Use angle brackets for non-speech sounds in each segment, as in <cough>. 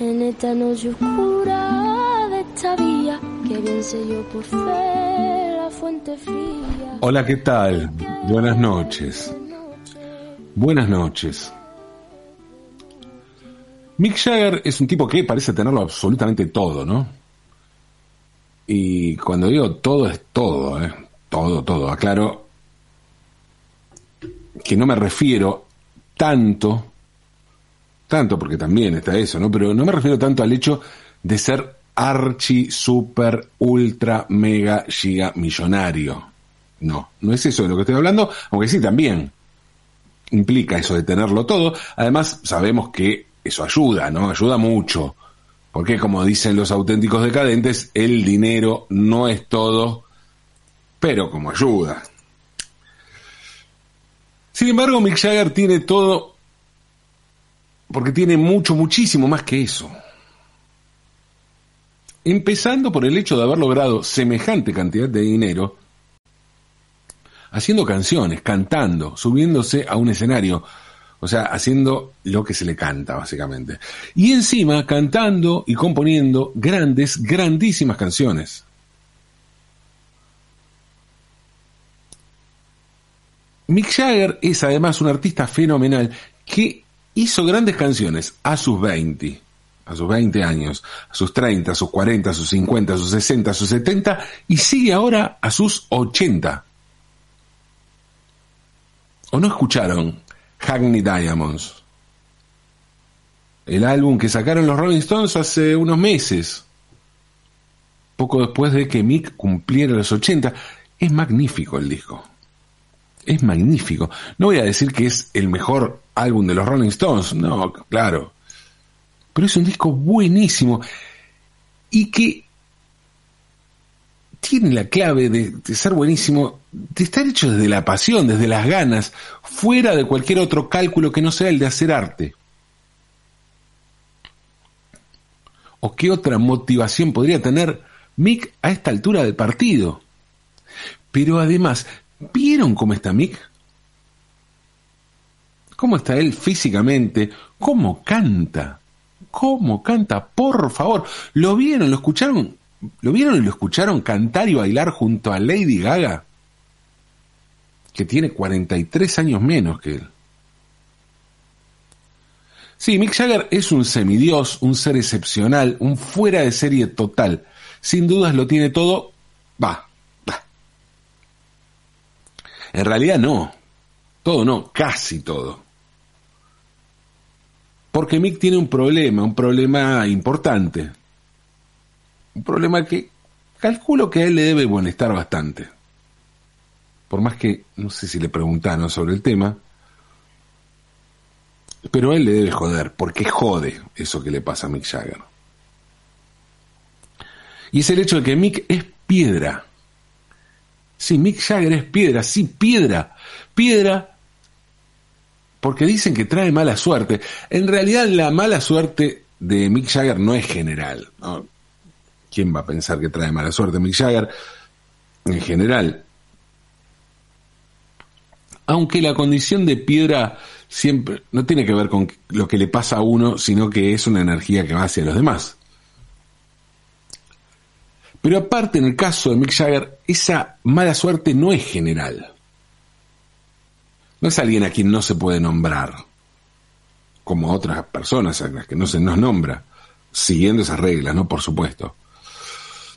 en esta noche oscura de esta vía que bien sé yo por fe la fuente fría. Hola, ¿qué tal? Buenas noches. Buenas noches. Mick Jagger es un tipo que parece tenerlo absolutamente todo, ¿no? Y cuando digo todo es todo, ¿eh? Todo, todo. Aclaro que no me refiero tanto, tanto porque también está eso, ¿no? Pero no me refiero tanto al hecho de ser archi, super, ultra, mega, giga millonario. No, no es eso de lo que estoy hablando, aunque sí también implica eso de tenerlo todo. Además, sabemos que eso ayuda, ¿no? Ayuda mucho. Porque como dicen los auténticos decadentes, el dinero no es todo, pero como ayuda. Sin embargo, Mick Jagger tiene todo porque tiene mucho, muchísimo más que eso. Empezando por el hecho de haber logrado semejante cantidad de dinero haciendo canciones, cantando, subiéndose a un escenario, o sea, haciendo lo que se le canta, básicamente. Y encima cantando y componiendo grandes, grandísimas canciones. Mick Jagger es además un artista fenomenal que hizo grandes canciones a sus 20, a sus 20 años, a sus 30, a sus 40, a sus 50, a sus 60, a sus 70 y sigue ahora a sus 80. ¿O no escucharon Hackney Diamonds? El álbum que sacaron los Rolling Stones hace unos meses, poco después de que Mick cumpliera los 80. Es magnífico el disco es magnífico. No voy a decir que es el mejor álbum de los Rolling Stones, no, claro. Pero es un disco buenísimo y que tiene la clave de, ser buenísimo, de estar hecho desde la pasión, desde las ganas, fuera de cualquier otro cálculo que no sea el de hacer arte. ¿O qué otra motivación podría tener Mick a esta altura del partido? Pero además ¿Vieron cómo está Mick? ¿Cómo está él físicamente? ¿Cómo canta? ¿Cómo canta? Por favor. ¿Lo vieron? ¿Lo escucharon? ¿Lo vieron y lo escucharon cantar y bailar junto a Lady Gaga? Que tiene 43 años menos que él. Sí, Mick Jagger es un semidios, un ser excepcional, un fuera de serie total. Sin dudas lo tiene todo. Va, en realidad no. Todo no, casi todo. Porque Mick tiene un problema, un problema importante. Un problema que calculo que a él le debe molestar bastante. Por más que no sé si le preguntaron sobre el tema. Pero a él le debe joder, porque jode eso que le pasa a Mick Jagger. Y es el hecho de que Mick es piedra. Sí, Mick Jagger es piedra, sí, piedra. Piedra porque dicen que trae mala suerte. En realidad la mala suerte de Mick Jagger no es general. ¿Quién va a pensar que trae mala suerte Mick Jagger? En general. Aunque la condición de piedra siempre no tiene que ver con lo que le pasa a uno, sino que es una energía que va hacia los demás. Pero aparte, en el caso de Mick Jagger, esa mala suerte no es general. No es alguien a quien no se puede nombrar, como otras personas a las que no se nos nombra, siguiendo esas reglas, ¿no? Por supuesto.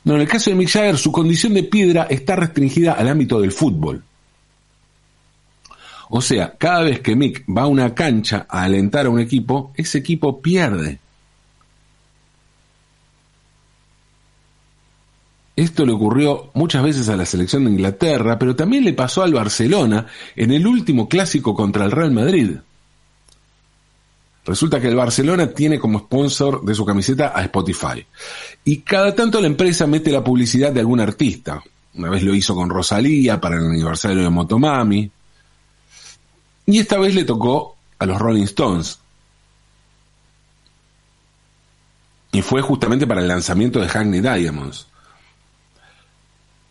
No, en el caso de Mick Jagger, su condición de piedra está restringida al ámbito del fútbol. O sea, cada vez que Mick va a una cancha a alentar a un equipo, ese equipo pierde. Esto le ocurrió muchas veces a la selección de Inglaterra, pero también le pasó al Barcelona en el último clásico contra el Real Madrid. Resulta que el Barcelona tiene como sponsor de su camiseta a Spotify. Y cada tanto la empresa mete la publicidad de algún artista. Una vez lo hizo con Rosalía para el aniversario de Motomami. Y esta vez le tocó a los Rolling Stones. Y fue justamente para el lanzamiento de Hackney Diamonds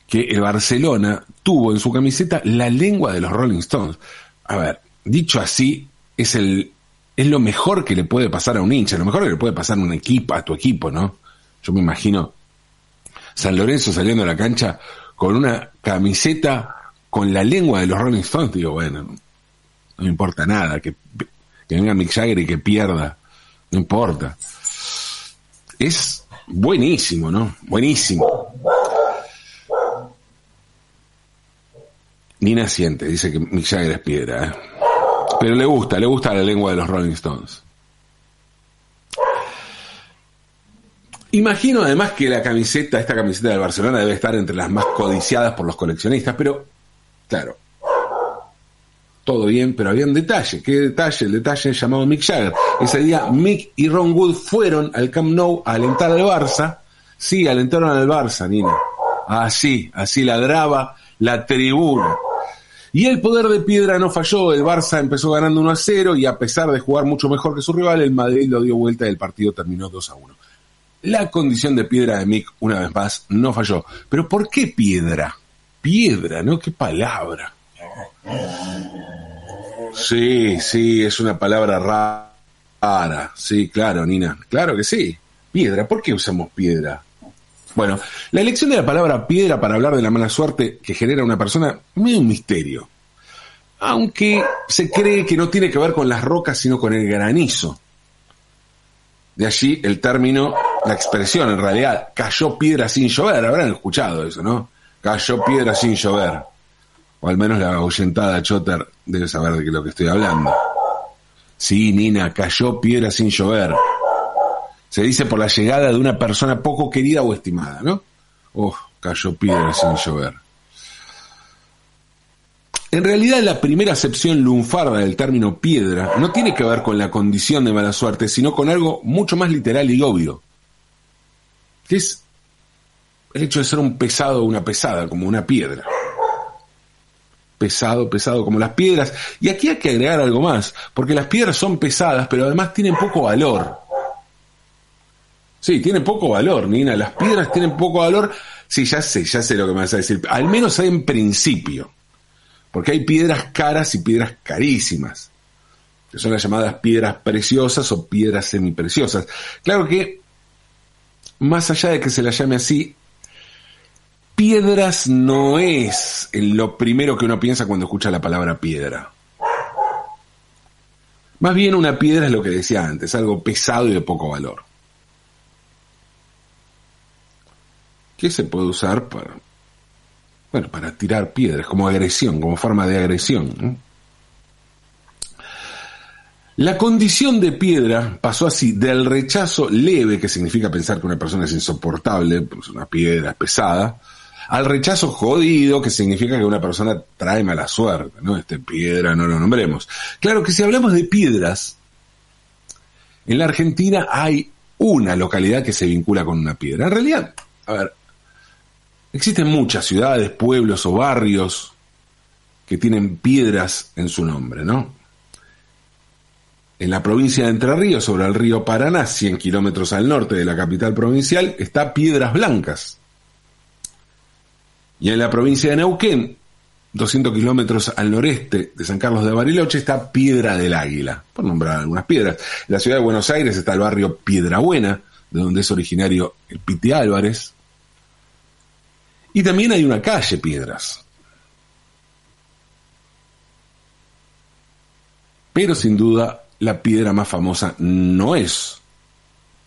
que el Barcelona tuvo en su camiseta la lengua de los Rolling Stones. A ver, dicho así, es el es lo mejor que le puede pasar a un hincha, lo mejor que le puede pasar a un equipo, a tu equipo, ¿no? Yo me imagino San Lorenzo saliendo a la cancha con una camiseta con la lengua de los Rolling Stones, digo, bueno, no me importa nada, que, que venga Mick Jagger y que pierda, no importa. Es buenísimo, ¿no? Buenísimo. Nina siente, dice que Mick Jagger es piedra, ¿eh? pero le gusta, le gusta la lengua de los Rolling Stones. Imagino además que la camiseta, esta camiseta del Barcelona debe estar entre las más codiciadas por los coleccionistas, pero claro, todo bien, pero había un detalle. ¿Qué detalle? El detalle llamado Mick Jagger. Ese día Mick y Ron Wood fueron al Camp Nou a alentar al Barça. Sí, alentaron al Barça, Nina. Así, así ladraba la tribuna. Y el poder de piedra no falló, el Barça empezó ganando 1 a 0 y a pesar de jugar mucho mejor que su rival, el Madrid lo dio vuelta y el partido terminó 2 a 1. La condición de piedra de Mick, una vez más, no falló. Pero ¿por qué piedra? Piedra, ¿no? ¿Qué palabra? Sí, sí, es una palabra rara. Sí, claro, Nina. Claro que sí. Piedra. ¿Por qué usamos piedra? Bueno, la elección de la palabra piedra para hablar de la mala suerte que genera una persona es un misterio. Aunque se cree que no tiene que ver con las rocas, sino con el granizo. De allí el término, la expresión en realidad, cayó piedra sin llover. Habrán escuchado eso, ¿no? Cayó piedra sin llover. O al menos la ahuyentada Chotter debe saber de lo que estoy hablando. Sí, Nina, cayó piedra sin llover. Se dice por la llegada de una persona poco querida o estimada, ¿no? Oh, cayó piedra sin llover. En realidad la primera acepción lunfarda del término piedra no tiene que ver con la condición de mala suerte, sino con algo mucho más literal y obvio, que es el hecho de ser un pesado o una pesada, como una piedra. Pesado, pesado, como las piedras. Y aquí hay que agregar algo más, porque las piedras son pesadas, pero además tienen poco valor. Sí, tienen poco valor, Nina. Las piedras tienen poco valor. Sí, ya sé, ya sé lo que me vas a decir. Al menos en principio. Porque hay piedras caras y piedras carísimas. Que son las llamadas piedras preciosas o piedras semipreciosas. Claro que, más allá de que se las llame así, piedras no es lo primero que uno piensa cuando escucha la palabra piedra. Más bien una piedra es lo que decía antes, algo pesado y de poco valor. ¿Qué se puede usar para, bueno, para tirar piedras, como agresión, como forma de agresión. La condición de piedra pasó así, del rechazo leve, que significa pensar que una persona es insoportable, pues una piedra es pesada, al rechazo jodido, que significa que una persona trae mala suerte, ¿no? Este piedra no lo nombremos. Claro que si hablamos de piedras, en la Argentina hay una localidad que se vincula con una piedra. En realidad, a ver, Existen muchas ciudades, pueblos o barrios que tienen piedras en su nombre, ¿no? En la provincia de Entre Ríos, sobre el río Paraná, 100 kilómetros al norte de la capital provincial, está Piedras Blancas. Y en la provincia de Neuquén, 200 kilómetros al noreste de San Carlos de Bariloche, está Piedra del Águila, por nombrar algunas piedras. En la ciudad de Buenos Aires está el barrio Piedra Buena, de donde es originario el Piti Álvarez. Y también hay una calle Piedras. Pero sin duda la piedra más famosa no es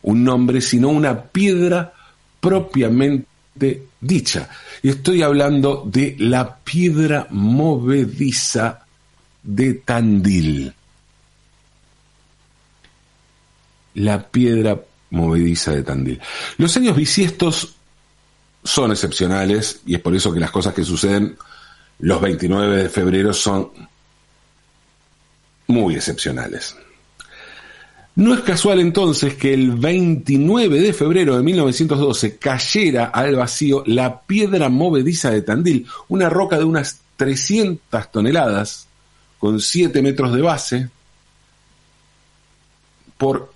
un nombre, sino una piedra propiamente dicha. Y estoy hablando de la piedra movediza de Tandil. La piedra movediza de Tandil. Los años bisiestos son excepcionales y es por eso que las cosas que suceden los 29 de febrero son muy excepcionales. No es casual entonces que el 29 de febrero de 1912 cayera al vacío la piedra movediza de Tandil, una roca de unas 300 toneladas, con 7 metros de base, por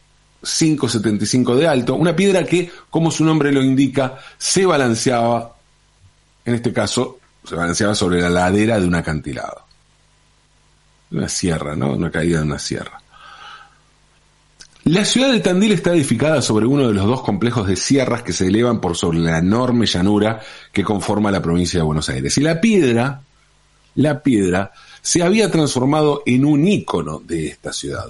5,75 de alto, una piedra que, como su nombre lo indica, se balanceaba, en este caso, se balanceaba sobre la ladera de un acantilado. Una sierra, ¿no? Una caída de una sierra. La ciudad de Tandil está edificada sobre uno de los dos complejos de sierras que se elevan por sobre la enorme llanura que conforma la provincia de Buenos Aires. Y la piedra, la piedra, se había transformado en un ícono de esta ciudad.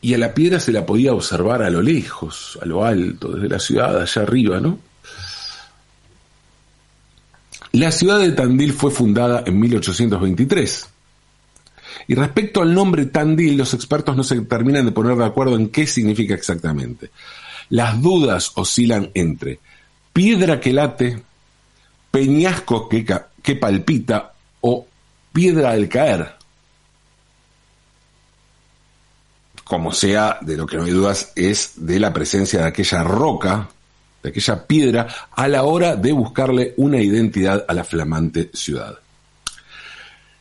Y a la piedra se la podía observar a lo lejos, a lo alto, desde la ciudad, allá arriba, ¿no? La ciudad de Tandil fue fundada en 1823 y respecto al nombre Tandil, los expertos no se terminan de poner de acuerdo en qué significa exactamente. Las dudas oscilan entre piedra que late, peñasco que, que palpita o piedra al caer. Como sea, de lo que no hay dudas es de la presencia de aquella roca, de aquella piedra, a la hora de buscarle una identidad a la flamante ciudad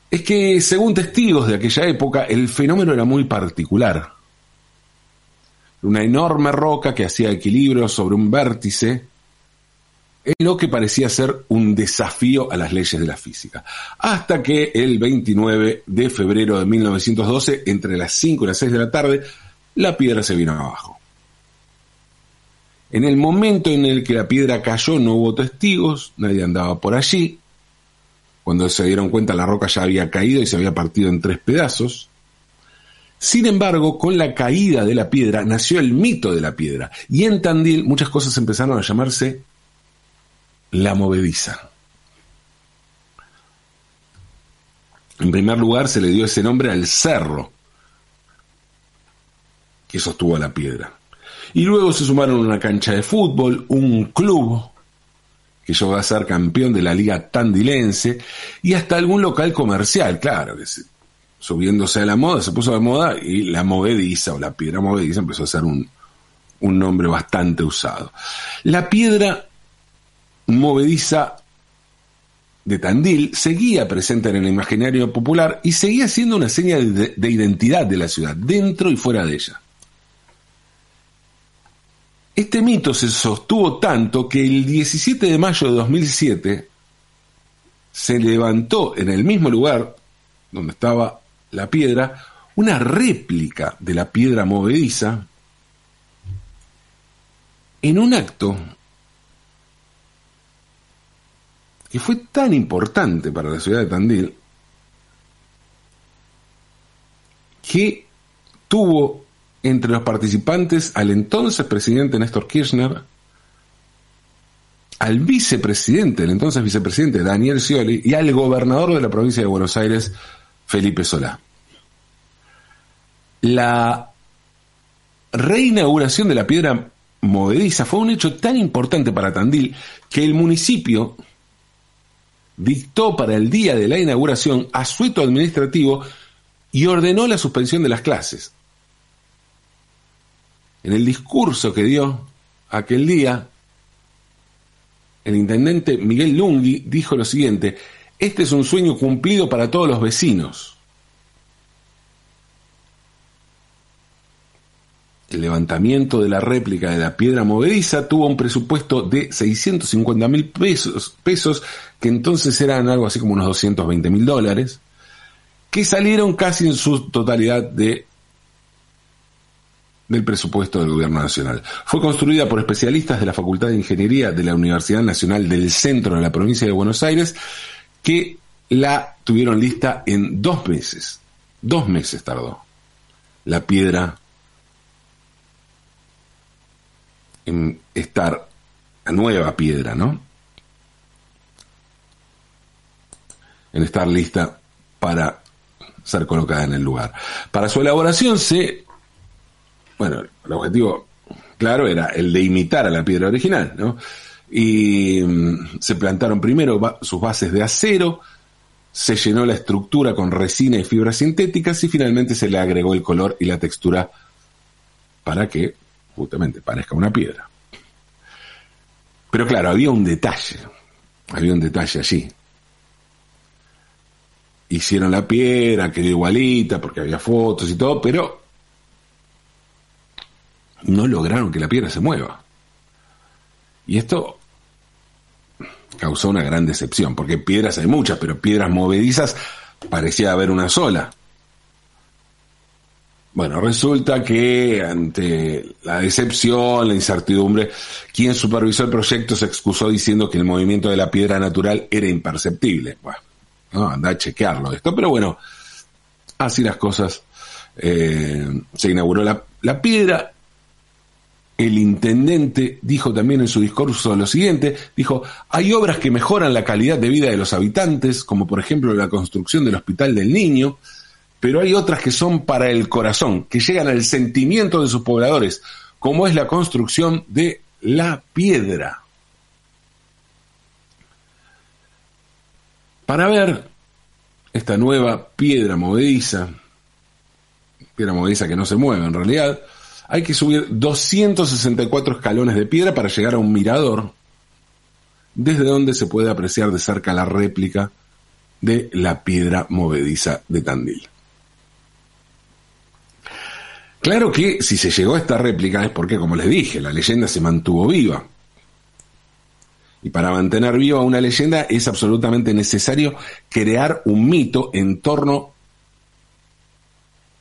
es que, según testigos de aquella época, el fenómeno era muy particular. Una enorme roca que hacía equilibrio sobre un vértice en lo que parecía ser un desafío a las leyes de la física. Hasta que el 29 de febrero de 1912, entre las 5 y las 6 de la tarde, la piedra se vino abajo. En el momento en el que la piedra cayó no hubo testigos, nadie andaba por allí, cuando se dieron cuenta la roca ya había caído y se había partido en tres pedazos. Sin embargo, con la caída de la piedra nació el mito de la piedra y en Tandil muchas cosas empezaron a llamarse la movediza. En primer lugar se le dio ese nombre al cerro que sostuvo la piedra. Y luego se sumaron una cancha de fútbol, un club, que llegó a ser campeón de la liga tandilense, y hasta algún local comercial, claro, que subiéndose a la moda, se puso de moda y la movediza o la piedra movediza empezó a ser un, un nombre bastante usado. La piedra movediza de Tandil seguía presente en el imaginario popular y seguía siendo una seña de identidad de la ciudad, dentro y fuera de ella. Este mito se sostuvo tanto que el 17 de mayo de 2007 se levantó en el mismo lugar donde estaba la piedra una réplica de la piedra movediza en un acto que fue tan importante para la ciudad de Tandil que tuvo entre los participantes al entonces presidente Néstor Kirchner, al vicepresidente, el entonces vicepresidente Daniel Scioli, y al gobernador de la provincia de Buenos Aires, Felipe Solá. La reinauguración de la piedra movediza fue un hecho tan importante para Tandil que el municipio dictó para el día de la inauguración asueto administrativo y ordenó la suspensión de las clases en el discurso que dio aquel día, el intendente Miguel Lungui dijo lo siguiente, este es un sueño cumplido para todos los vecinos. El levantamiento de la réplica de la piedra movediza tuvo un presupuesto de 650 mil pesos, pesos, que entonces eran algo así como unos 220 mil dólares, que salieron casi en su totalidad de del presupuesto del Gobierno Nacional. Fue construida por especialistas de la Facultad de Ingeniería de la Universidad Nacional del Centro de la provincia de Buenos Aires, que la tuvieron lista en dos meses. Dos meses tardó. La piedra en estar, la nueva piedra, ¿no? En estar lista para ser colocada en el lugar. Para su elaboración se bueno, el objetivo, claro, era el de imitar a la piedra original, ¿no? Y mm, se plantaron primero sus bases de acero, se llenó la estructura con resina y fibras sintéticas y finalmente se le agregó el color y la textura para que justamente parezca una piedra. Pero claro, había un detalle, había un detalle allí. Hicieron la piedra, quedó igualita porque había fotos y todo, pero no lograron que la piedra se mueva. Y esto causó una gran decepción, porque piedras hay muchas, pero piedras movedizas parecía haber una sola. Bueno, resulta que ante la decepción, la incertidumbre, quien supervisó el proyecto se excusó diciendo que el movimiento de la piedra natural era imperceptible. Bueno, no, anda a chequearlo esto, pero bueno, así las cosas. Eh, se inauguró la, la piedra el intendente dijo también en su discurso lo siguiente, dijo, hay obras que mejoran la calidad de vida de los habitantes, como por ejemplo la construcción del Hospital del Niño, pero hay otras que son para el corazón, que llegan al sentimiento de sus pobladores, como es la construcción de la piedra. Para ver esta nueva piedra movediza, piedra movediza que no se mueve en realidad, hay que subir 264 escalones de piedra para llegar a un mirador, desde donde se puede apreciar de cerca la réplica de la piedra movediza de Tandil. Claro que si se llegó a esta réplica es porque, como les dije, la leyenda se mantuvo viva. Y para mantener viva una leyenda es absolutamente necesario crear un mito en torno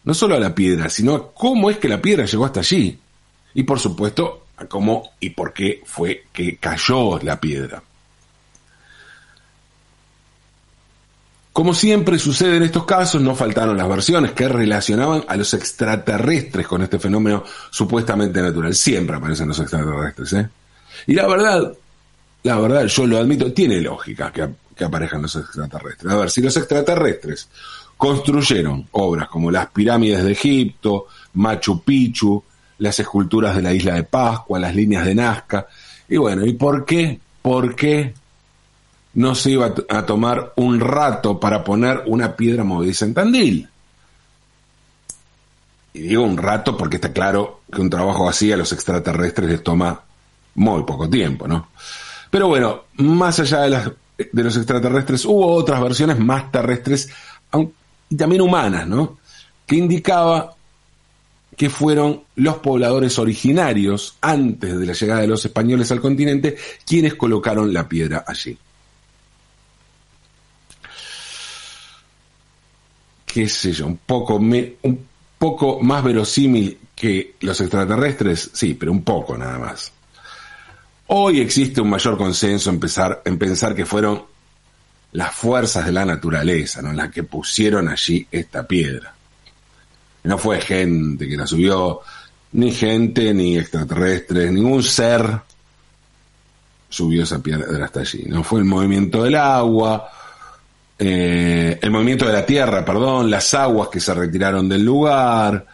no solo a la piedra, sino a cómo es que la piedra llegó hasta allí. Y por supuesto, a cómo y por qué fue que cayó la piedra. Como siempre sucede en estos casos, no faltaron las versiones que relacionaban a los extraterrestres con este fenómeno supuestamente natural. Siempre aparecen los extraterrestres, ¿eh? Y la verdad, la verdad, yo lo admito, tiene lógica que, que aparezcan los extraterrestres. A ver, si los extraterrestres construyeron obras como las pirámides de Egipto, Machu Picchu, las esculturas de la isla de Pascua, las líneas de Nazca. Y bueno, ¿y por qué? ¿Por qué no se iba a tomar un rato para poner una piedra movediza en Tandil? Y digo un rato porque está claro que un trabajo así a los extraterrestres les toma muy poco tiempo, ¿no? Pero bueno, más allá de, las, de los extraterrestres, hubo otras versiones más terrestres, y también humanas, ¿no? Que indicaba que fueron los pobladores originarios, antes de la llegada de los españoles al continente, quienes colocaron la piedra allí. Qué sé yo, un poco, un poco más verosímil que los extraterrestres, sí, pero un poco nada más. Hoy existe un mayor consenso en, en pensar que fueron las fuerzas de la naturaleza, ¿no? Las que pusieron allí esta piedra. No fue gente que la subió, ni gente, ni extraterrestres, ningún ser subió esa piedra hasta allí. No fue el movimiento del agua, eh, el movimiento de la tierra, perdón, las aguas que se retiraron del lugar,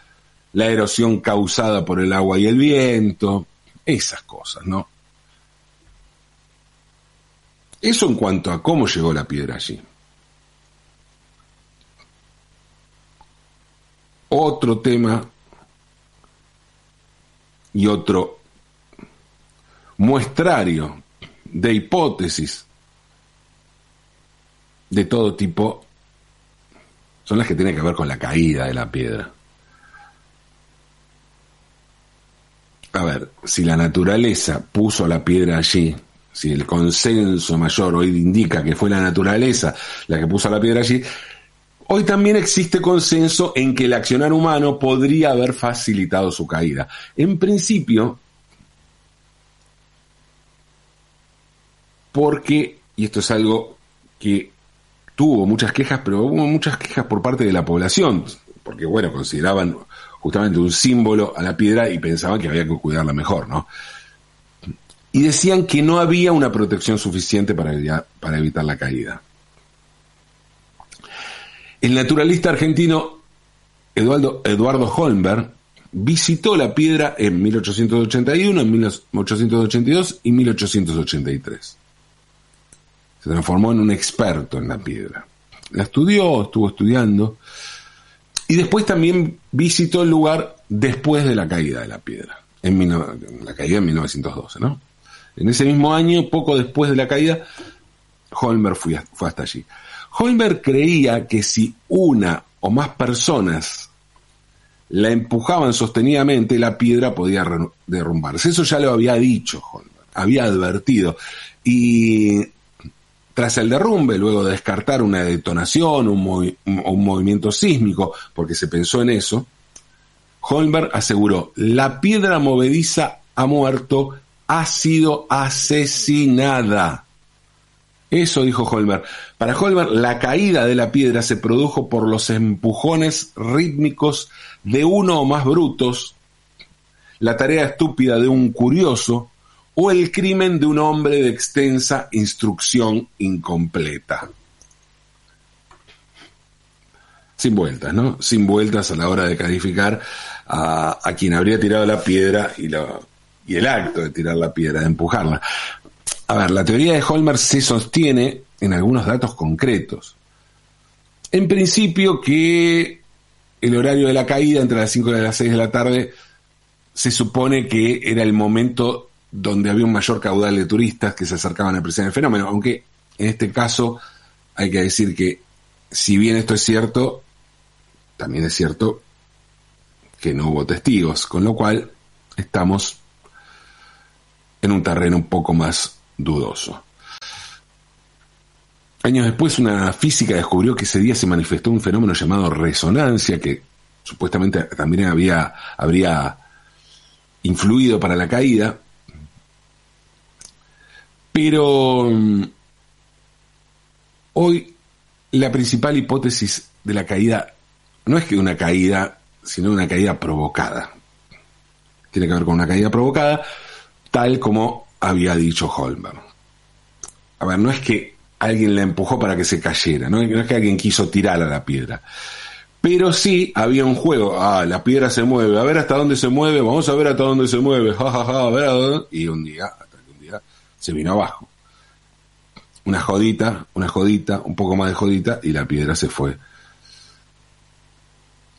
la erosión causada por el agua y el viento, esas cosas, ¿no? Eso en cuanto a cómo llegó la piedra allí. Otro tema y otro muestrario de hipótesis de todo tipo son las que tienen que ver con la caída de la piedra. A ver, si la naturaleza puso la piedra allí, si el consenso mayor hoy indica que fue la naturaleza la que puso la piedra allí, hoy también existe consenso en que el accionar humano podría haber facilitado su caída. En principio, porque, y esto es algo que tuvo muchas quejas, pero hubo muchas quejas por parte de la población, porque bueno, consideraban justamente un símbolo a la piedra y pensaban que había que cuidarla mejor, ¿no? y decían que no había una protección suficiente para, evitar la caída. El naturalista argentino Eduardo, Eduardo Holmberg visitó la piedra en 1881, en 1882 y 1883. Se transformó en un experto en la piedra. La estudió, estuvo estudiando y después también visitó el lugar después de la caída de la piedra, en la caída en 1912, ¿no? En ese mismo año, poco después de la caída, Holmer fue, hasta allí. Holmer creía que si una o más personas la empujaban sostenidamente, la piedra podía derrumbarse. Eso ya lo había dicho Holmer, había advertido. Y tras el derrumbe, luego de descartar una detonación, un, un movimiento sísmico, porque se pensó en eso, Holmberg aseguró, la piedra movediza ha muerto, ha sido asesinada. Eso dijo Holmer. Para Holmer, la caída de la piedra se produjo por los empujones rítmicos de uno o más brutos, la tarea estúpida de un curioso o el crimen de un hombre de extensa instrucción incompleta. Sin vueltas, ¿no? Sin vueltas a la hora de calificar a, quien habría tirado la piedra y, y el acto de tirar la piedra, de empujarla. A ver, la teoría de Holmer se sostiene en algunos datos concretos. En principio que el horario de la caída entre las 5 y las 6 de la tarde se supone que era el momento donde había un mayor caudal de turistas que se acercaban a apreciar el fenómeno, aunque en este caso hay que decir que si bien esto es cierto, también es cierto que no hubo testigos, con lo cual estamos en un terreno un poco más dudoso. Años después, una física descubrió que ese día se manifestó un fenómeno llamado resonancia, que supuestamente también había, habría influido para la caída. Pero mm, hoy la principal hipótesis de la caída no es que una caída, sino una caída provocada. Tiene que ver con una caída provocada, tal como había dicho Holmberg. A ver, no es que alguien la empujó para que se cayera, no, es que alguien quiso tirar a la piedra. Pero sí había un juego, ah, la piedra se mueve, a ver hasta dónde se mueve, vamos a ver hasta dónde se mueve, jajaja, a ver a dónde. Y un día, hasta que un día se vino abajo. Una jodita, una jodita, un poco más de jodita, y la piedra se fue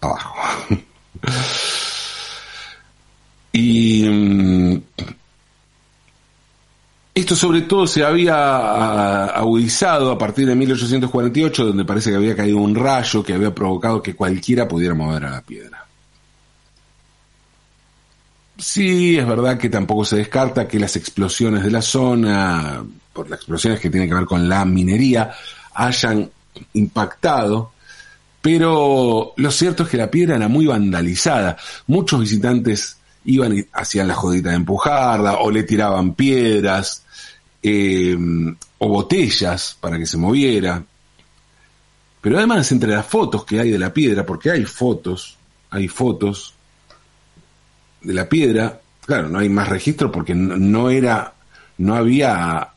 abajo. <laughs> y mm, esto sobre todo se había ah, agudizado a partir de 1848, donde parece que había caído un rayo que había provocado que cualquiera pudiera mover a la piedra. Sí, es verdad que tampoco se descarta que las explosiones de la zona, por las explosiones que tienen que ver con la minería, hayan impactado, pero lo cierto es que la piedra era muy vandalizada. Muchos visitantes iban y hacían la jodita de empujarla o le tiraban piedras eh, o botellas para que se moviera. Pero además entre las fotos que hay de la piedra, porque hay fotos, hay fotos de la piedra, claro, no hay más registro porque no, era, no había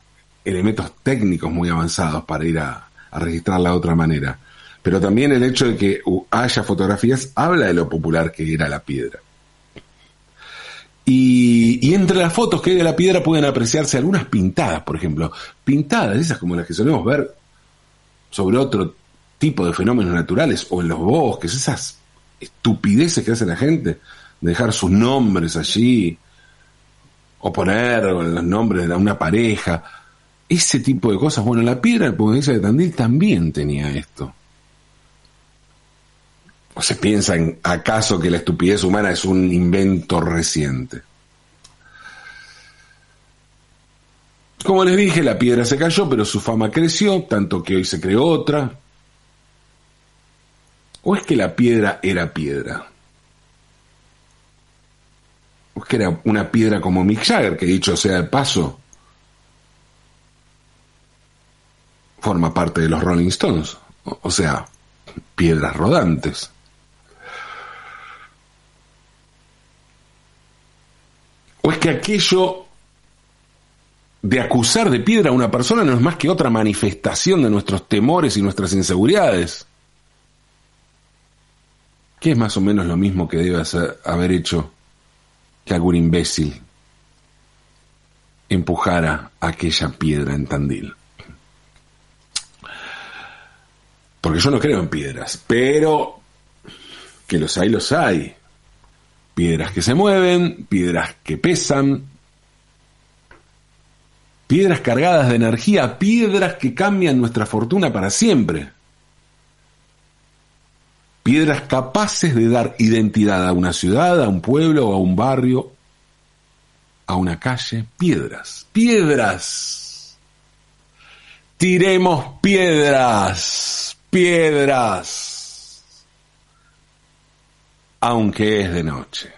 elementos técnicos muy avanzados para ir a, a registrarla de otra manera. Pero también el hecho de que haya fotografías habla de lo popular que era la piedra. Y, entre las fotos que hay de la piedra pueden apreciarse algunas pintadas, por ejemplo. Pintadas, esas como las que solemos ver sobre otro tipo de fenómenos naturales o en los bosques, esas estupideces que hace la gente, dejar sus nombres allí, o poner los nombres de una pareja, ese tipo de cosas. Bueno, la piedra del de Tandil también tenía esto. ¿O se piensa en acaso que la estupidez humana es un invento reciente? Como les dije, la piedra se cayó, pero su fama creció, tanto que hoy se creó otra. ¿O es que la piedra era piedra? ¿O es que era una piedra como Mick Jagger, que dicho sea el paso, forma parte de los Rolling Stones? O sea, piedras rodantes. ¿O es que aquello de acusar de piedra a una persona no es más que otra manifestación de nuestros temores y nuestras inseguridades? ¿Qué es más o menos lo mismo que debe haber hecho que algún imbécil empujara aquella piedra en Tandil? Porque yo no creo en piedras, pero que los hay, los hay. Piedras que se mueven, piedras que pesan, piedras cargadas de energía, piedras que cambian nuestra fortuna para siempre. Piedras capaces de dar identidad a una ciudad, a un pueblo, a un barrio, a una calle. Piedras, piedras. Tiremos piedras, piedras. aunque es de noche.